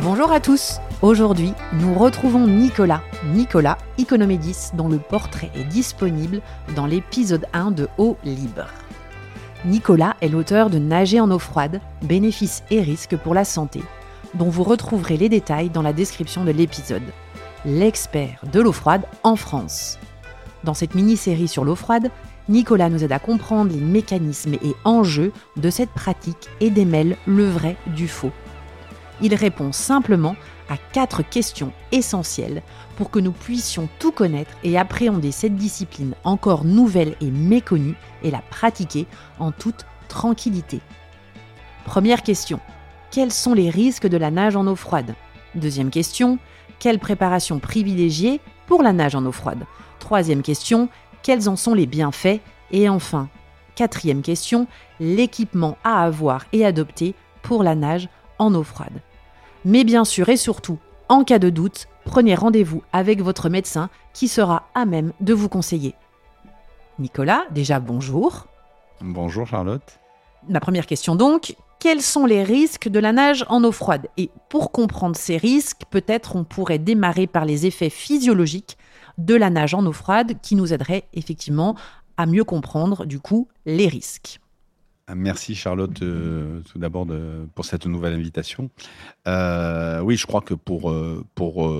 Bonjour à tous. Aujourd'hui, nous retrouvons Nicolas, Nicolas Economédis, dont le portrait est disponible dans l'épisode 1 de Eau libre. Nicolas est l'auteur de Nager en eau froide, bénéfices et risques pour la santé, dont vous retrouverez les détails dans la description de l'épisode. L'expert de l'eau froide en France. Dans cette mini-série sur l'eau froide, Nicolas nous aide à comprendre les mécanismes et enjeux de cette pratique et démêle le vrai du faux. Il répond simplement à quatre questions essentielles pour que nous puissions tout connaître et appréhender cette discipline encore nouvelle et méconnue et la pratiquer en toute tranquillité. Première question. Quels sont les risques de la nage en eau froide? Deuxième question. Quelle préparation privilégiée pour la nage en eau froide? Troisième question. Quels en sont les bienfaits? Et enfin, quatrième question. L'équipement à avoir et adopter pour la nage en eau froide. Mais bien sûr et surtout, en cas de doute, prenez rendez-vous avec votre médecin qui sera à même de vous conseiller. Nicolas, déjà bonjour. Bonjour Charlotte. Ma première question donc, quels sont les risques de la nage en eau froide? Et pour comprendre ces risques, peut-être on pourrait démarrer par les effets physiologiques de la nage en eau froide qui nous aideraient effectivement à mieux comprendre du coup les risques. Merci Charlotte euh, tout d'abord pour cette nouvelle invitation. Euh, oui, je crois que pour, euh, pour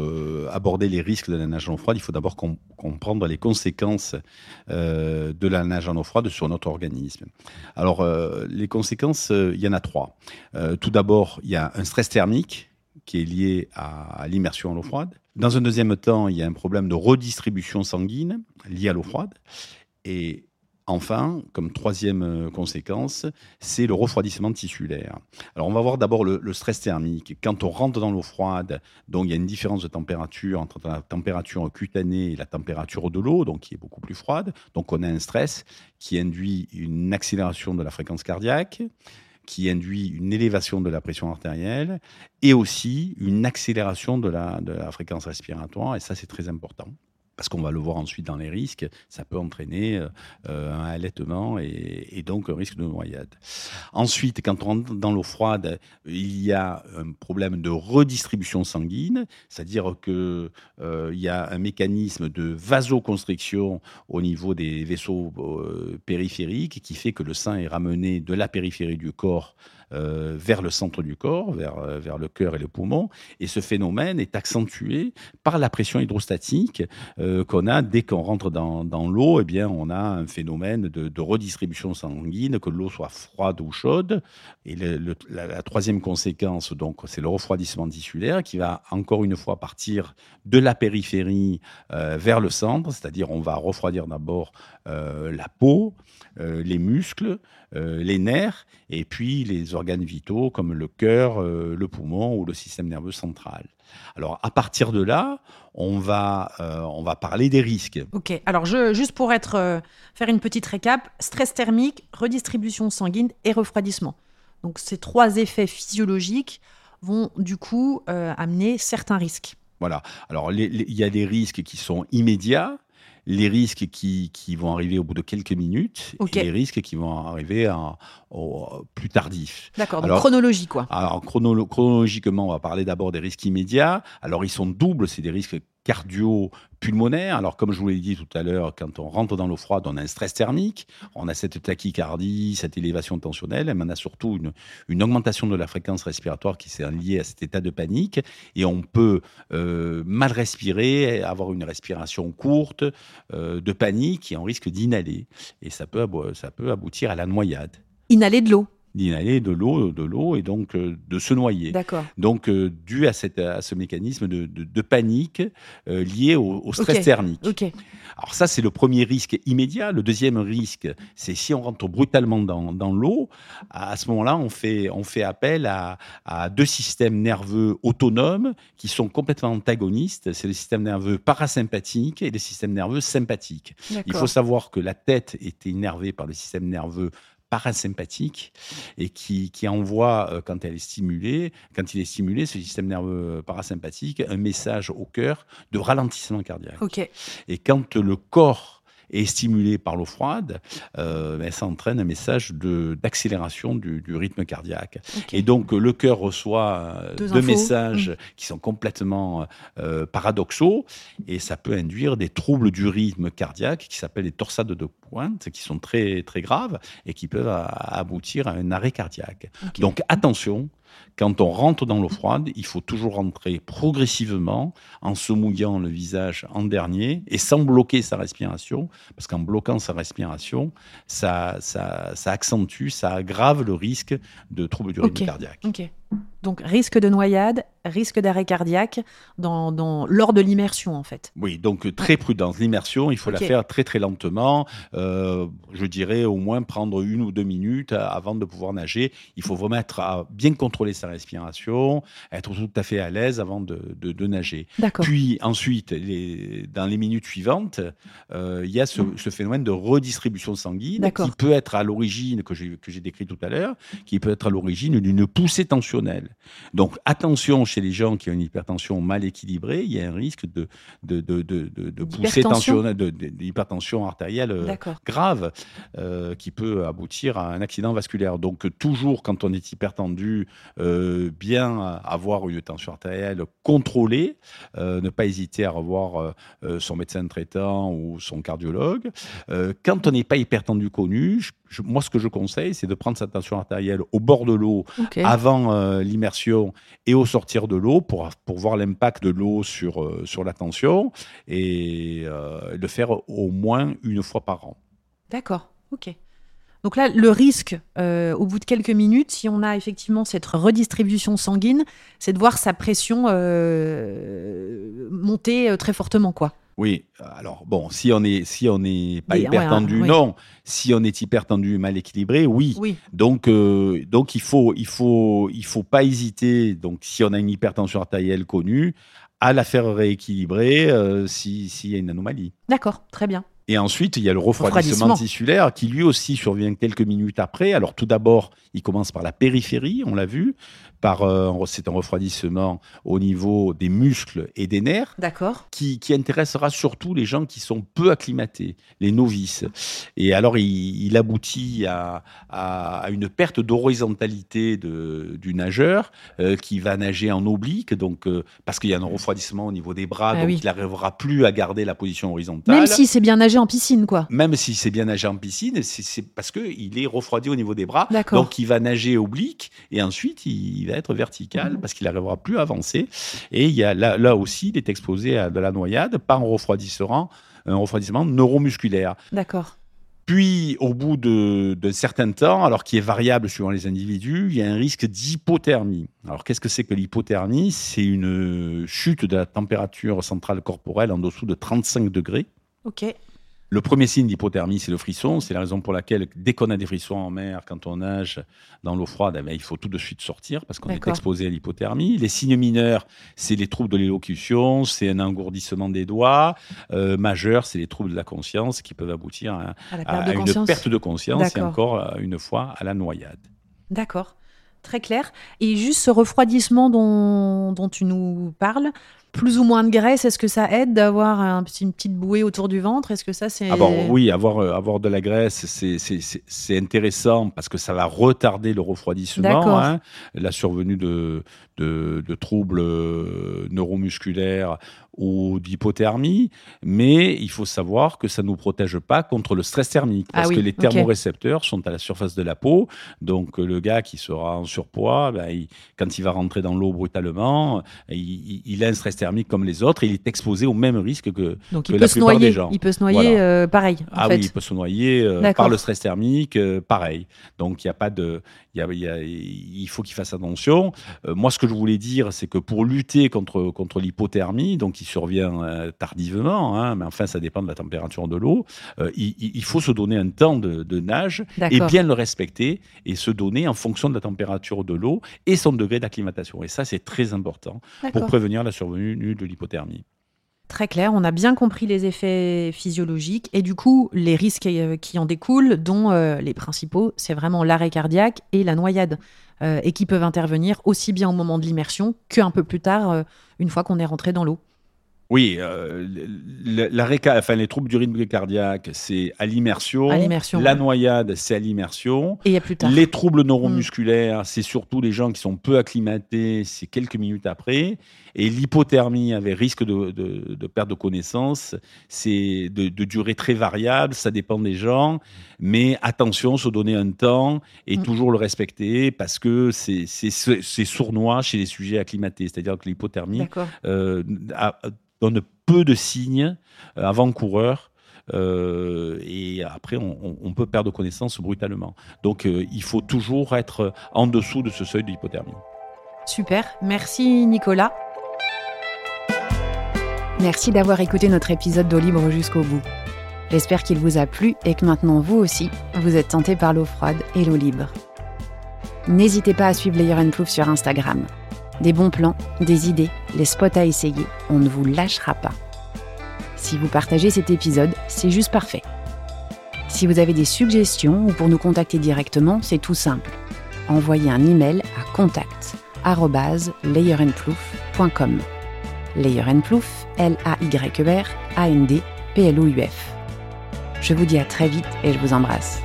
aborder les risques de la nage en eau froide, il faut d'abord comprendre les conséquences de la nage en eau froide sur notre organisme. Alors, les conséquences, il y en a trois. tout d'abord, il y a un stress thermique qui est lié à, à l'immersion en eau froide. Dans un deuxième temps, il y a un problème de redistribution sanguine lié à l'eau froide. Et Enfin, comme troisième euh, conséquence, c'est le refroidissement tissulaire. Alors, on va voir d'abord le, stress thermique. Quand on rentre dans l'eau froide, donc il y a une différence de température entre la température cutanée et la température de l'eau, donc qui est beaucoup plus froide. Donc, on a un stress qui induit une accélération de la fréquence cardiaque qui induit une élévation de la pression artérielle et aussi une accélération de la, de la fréquence respiratoire, et ça c'est très important parce qu'on va le voir ensuite dans les risques, ça peut entraîner euh, euh, un allaitement et, donc un risque de noyade. Ensuite, quand on rentre dans l'eau froide, il y a un problème de redistribution sanguine, c'est-à-dire qu'il euh, y a un mécanisme de vasoconstriction au niveau des vaisseaux périphériques qui fait que le sang est ramené de la périphérie du corps euh, vers le centre du corps, vers, euh, vers le cœur et le poumon. Et ce phénomène est accentué par la pression hydrostatique euh, qu'on a dès qu'on rentre dans, dans l'eau. Eh bien, on a un phénomène de, redistribution sanguine, que l'eau soit froide ou chaude. Et la, troisième conséquence, donc, c'est le refroidissement tissulaire qui va encore une fois partir de la périphérie vers le centre, c'est-à-dire on va refroidir d'abord la peau, les muscles, les nerfs, et puis les organes vitaux comme le cœur, euh, le poumon ou le système nerveux central. Alors à partir de là, on va, euh, on va parler des risques. Ok, alors je, juste pour être, euh, faire une petite récap, stress thermique, redistribution sanguine et refroidissement. Donc ces trois effets physiologiques vont du coup amener certains risques. Voilà, alors il y a des risques qui sont immédiats, les risques qui, qui, vont arriver au bout de quelques minutes et les risques qui vont arriver au, plus tardif. D'accord, donc chronologie quoi. Alors chronologiquement, on va parler d'abord des risques immédiats. Alors ils sont doubles, c'est des risques cardio-pulmonaire. Alors, comme je vous l'ai dit tout à l'heure, quand on rentre dans l'eau froide, on a un stress thermique, on a cette tachycardie, cette élévation tensionnelle, mais on a surtout une, augmentation de la fréquence respiratoire qui s'est liée à cet état de panique. Et on peut euh, mal respirer, avoir une respiration courte, euh, de panique, et on risque d'inhaler. Et ça peut, ça peut aboutir à la noyade. Inhaler de l'eau d'inhaler de l'eau, de l'eau et donc euh, de se noyer. D'accord. Donc euh, dû à, cette, à ce mécanisme de, de, panique euh, lié au, stress thermique. Ok. Alors ça c'est le premier risque immédiat. Le deuxième risque, c'est si on rentre brutalement dans, dans l'eau, à ce moment-là on fait, on fait appel à, à, deux systèmes nerveux autonomes qui sont complètement antagonistes. C'est le système nerveux parasympathique et le système nerveux sympathique. Il faut savoir que la tête est énervée par le système nerveux parasympathique et qui, qui envoie, euh, quand elle est stimulée, quand il est stimulé, ce système nerveux parasympathique, un message au cœur de ralentissement cardiaque. Et quand le corps est stimulé par l'eau froide, euh, ça entraîne un message d'accélération du, rythme cardiaque. Et donc le cœur reçoit deux, messages mmh. qui sont complètement paradoxaux et ça peut induire des troubles du rythme cardiaque qui s'appellent les torsades de pointe, qui sont très, très graves et qui peuvent aboutir à un arrêt cardiaque. Donc attention, quand on rentre dans l'eau froide, il faut toujours rentrer progressivement en se mouillant le visage en dernier et sans bloquer sa respiration, parce qu'en bloquant sa respiration, ça, ça, accentue, ça aggrave le risque de troubles du rythme cardiaque. Donc risque de noyade, risque d'arrêt cardiaque dans, lors de l'immersion en fait. Oui, donc très prudence. L'immersion, il faut la faire très très lentement. Euh, je dirais au moins prendre une ou deux minutes avant de pouvoir nager. Il faut vraiment être à bien contrôler sa respiration, être tout à fait à l'aise avant de, de, nager. Puis ensuite, les, dans les minutes suivantes, euh, il y a ce, ce, phénomène de redistribution sanguine qui peut être à l'origine, que j'ai décrit tout à l'heure, qui peut être à l'origine d'une poussée tensionnelle. Donc attention chez les gens qui ont une hypertension mal équilibrée, il y a un risque de, de, de, de, tensionnelle, d'hypertension artérielle euh, grave euh, qui peut aboutir à un accident vasculaire. Donc toujours quand on est hypertendu, euh, bien avoir une tension artérielle contrôlée, ne pas hésiter à revoir son médecin traitant ou son cardiologue. quand on n'est pas hypertendu connu, moi, ce que je conseille, c'est de prendre sa tension artérielle au bord de l'eau avant euh, l'immersion et au sortir de l'eau pour, pour voir l'impact de l'eau sur, euh, sur la tension et euh, le faire au moins une fois par an. D'accord, ok. Donc là, le risque, au bout de quelques minutes, si on a effectivement cette redistribution sanguine, c'est de voir sa pression monter très fortement, quoi. Oui, alors bon, si on est si on n'est pas hypertendu, non. Si on est hypertendu, mal équilibré, oui. Donc euh, donc il faut il faut il faut pas hésiter. Donc si on a une hypertension artérielle connue, à la faire rééquilibrer euh, s'il y a une anomalie. D'accord, très bien. Et ensuite, il y a le refroidissement, tissulaire qui lui aussi survient quelques minutes après. Alors tout d'abord, il commence par la périphérie, on l'a vu par euh, c'est un refroidissement au niveau des muscles et des nerfs. D'accord. Qui, qui, intéressera surtout les gens qui sont peu acclimatés, les novices. Et alors, il, aboutit à, à, une perte d'horizontalité du nageur euh, qui va nager en oblique, donc euh, parce qu'il y a un refroidissement au niveau des bras, ah donc il n'arrivera plus à garder la position horizontale. Même si c'est bien nager en piscine, quoi. Même si c'est bien nager en piscine, c'est parce qu'il est refroidi au niveau des bras, donc il va nager oblique et ensuite il va être vertical parce qu'il n'arrivera plus à avancer. Et il y a là, là aussi, il est exposé à de la noyade par un refroidissement, un refroidissement neuromusculaire. D'accord. Puis, au bout d'un certain temps, alors qui est variable suivant les individus, il y a un risque d'hypothermie. Alors, qu'est-ce que c'est que l'hypothermie? C'est une chute de la température centrale corporelle en dessous de 35 degrés. OK. Le premier signe d'hypothermie, c'est le frisson. C'est la raison pour laquelle, dès qu'on a des frissons en mer, quand on nage dans l'eau froide, eh ben, il faut tout de suite sortir parce qu'on est exposé à l'hypothermie. Les signes mineurs, c'est les troubles de l'élocution, c'est un engourdissement des doigts. Euh, majeurs, c'est les troubles de la conscience qui peuvent aboutir à, une perte de conscience et encore euh, une fois à la noyade. D'accord. Très clair. Et juste ce refroidissement dont, dont tu nous parles, plus ou moins de graisse, est-ce que ça aide d'avoir un, une petite bouée autour du ventre? Est-ce que ça c'est ah bon, oui, avoir euh, avoir de la graisse, c'est intéressant parce que ça va retarder le refroidissement, hein, la survenue de, de, de troubles euh, neuromusculaires ou d'hypothermie, mais il faut savoir que ça ne nous protège pas contre le stress thermique, parce ah que les thermorécepteurs sont à la surface de la peau, donc le gars qui sera en surpoids, ben, quand il va rentrer dans l'eau brutalement, il, a un stress thermique comme les autres, et il est exposé au même risque que, donc la plupart des gens. Il peut se noyer euh, pareil. En ah oui, il peut se noyer euh, par le stress thermique, euh, pareil. Donc il y a pas de, il, y a, il faut qu'il fasse attention. moi, ce que je voulais dire, c'est que pour lutter contre contre l'hypothermie, donc il survient tardivement, hein, mais enfin, ça dépend de la température de l'eau. Il, faut se donner un temps de, nage et bien le respecter et se donner en fonction de la température de l'eau et son degré d'acclimatation. Et ça, c'est très important pour prévenir la survenue de l'hypothermie. Très clair, on a bien compris les effets physiologiques et du coup les risques euh, qui en découlent, dont les principaux, c'est vraiment l'arrêt cardiaque et la noyade, et qui peuvent intervenir aussi bien au moment de l'immersion qu'un peu plus tard, une fois qu'on est rentré dans l'eau. Oui, euh, enfin, les troubles du rythme cardiaque, c'est à l'immersion. La noyade, c'est à l'immersion. Et il y a plus tard. Les troubles neuromusculaires, c'est surtout les gens qui sont peu acclimatés, c'est quelques minutes après. Et l'hypothermie avec risque de, perte de connaissance, c'est de, durée très variable, ça dépend des gens. Mais attention, se donner un temps et mm. toujours le respecter parce que c'est sournois chez les sujets acclimatés. C'est-à-dire que l'hypothermie donne peu de signes euh, avant-coureurs. Euh, et après, on, peut perdre connaissance brutalement. Donc, euh, il faut toujours être en dessous de ce seuil de. Super, merci Nicolas. Merci d'avoir écouté notre épisode d'eau libre jusqu'au bout. J'espère qu'il vous a plu et que maintenant vous aussi, vous êtes tenté par l'eau froide et l'eau libre. N'hésitez pas à suivre Layer Plouf sur Instagram. Des bons plans, des idées, les spots à essayer, on ne vous lâchera pas. Si vous partagez cet épisode, c'est juste parfait. Si vous avez des suggestions ou pour nous contacter directement, c'est tout simple. Envoyez un email à contact layerandplouf.com. Layer Plouf, L-A-Y-E-R, A-N-D, P-L-O-U-F. Je vous dis à très vite et je vous embrasse.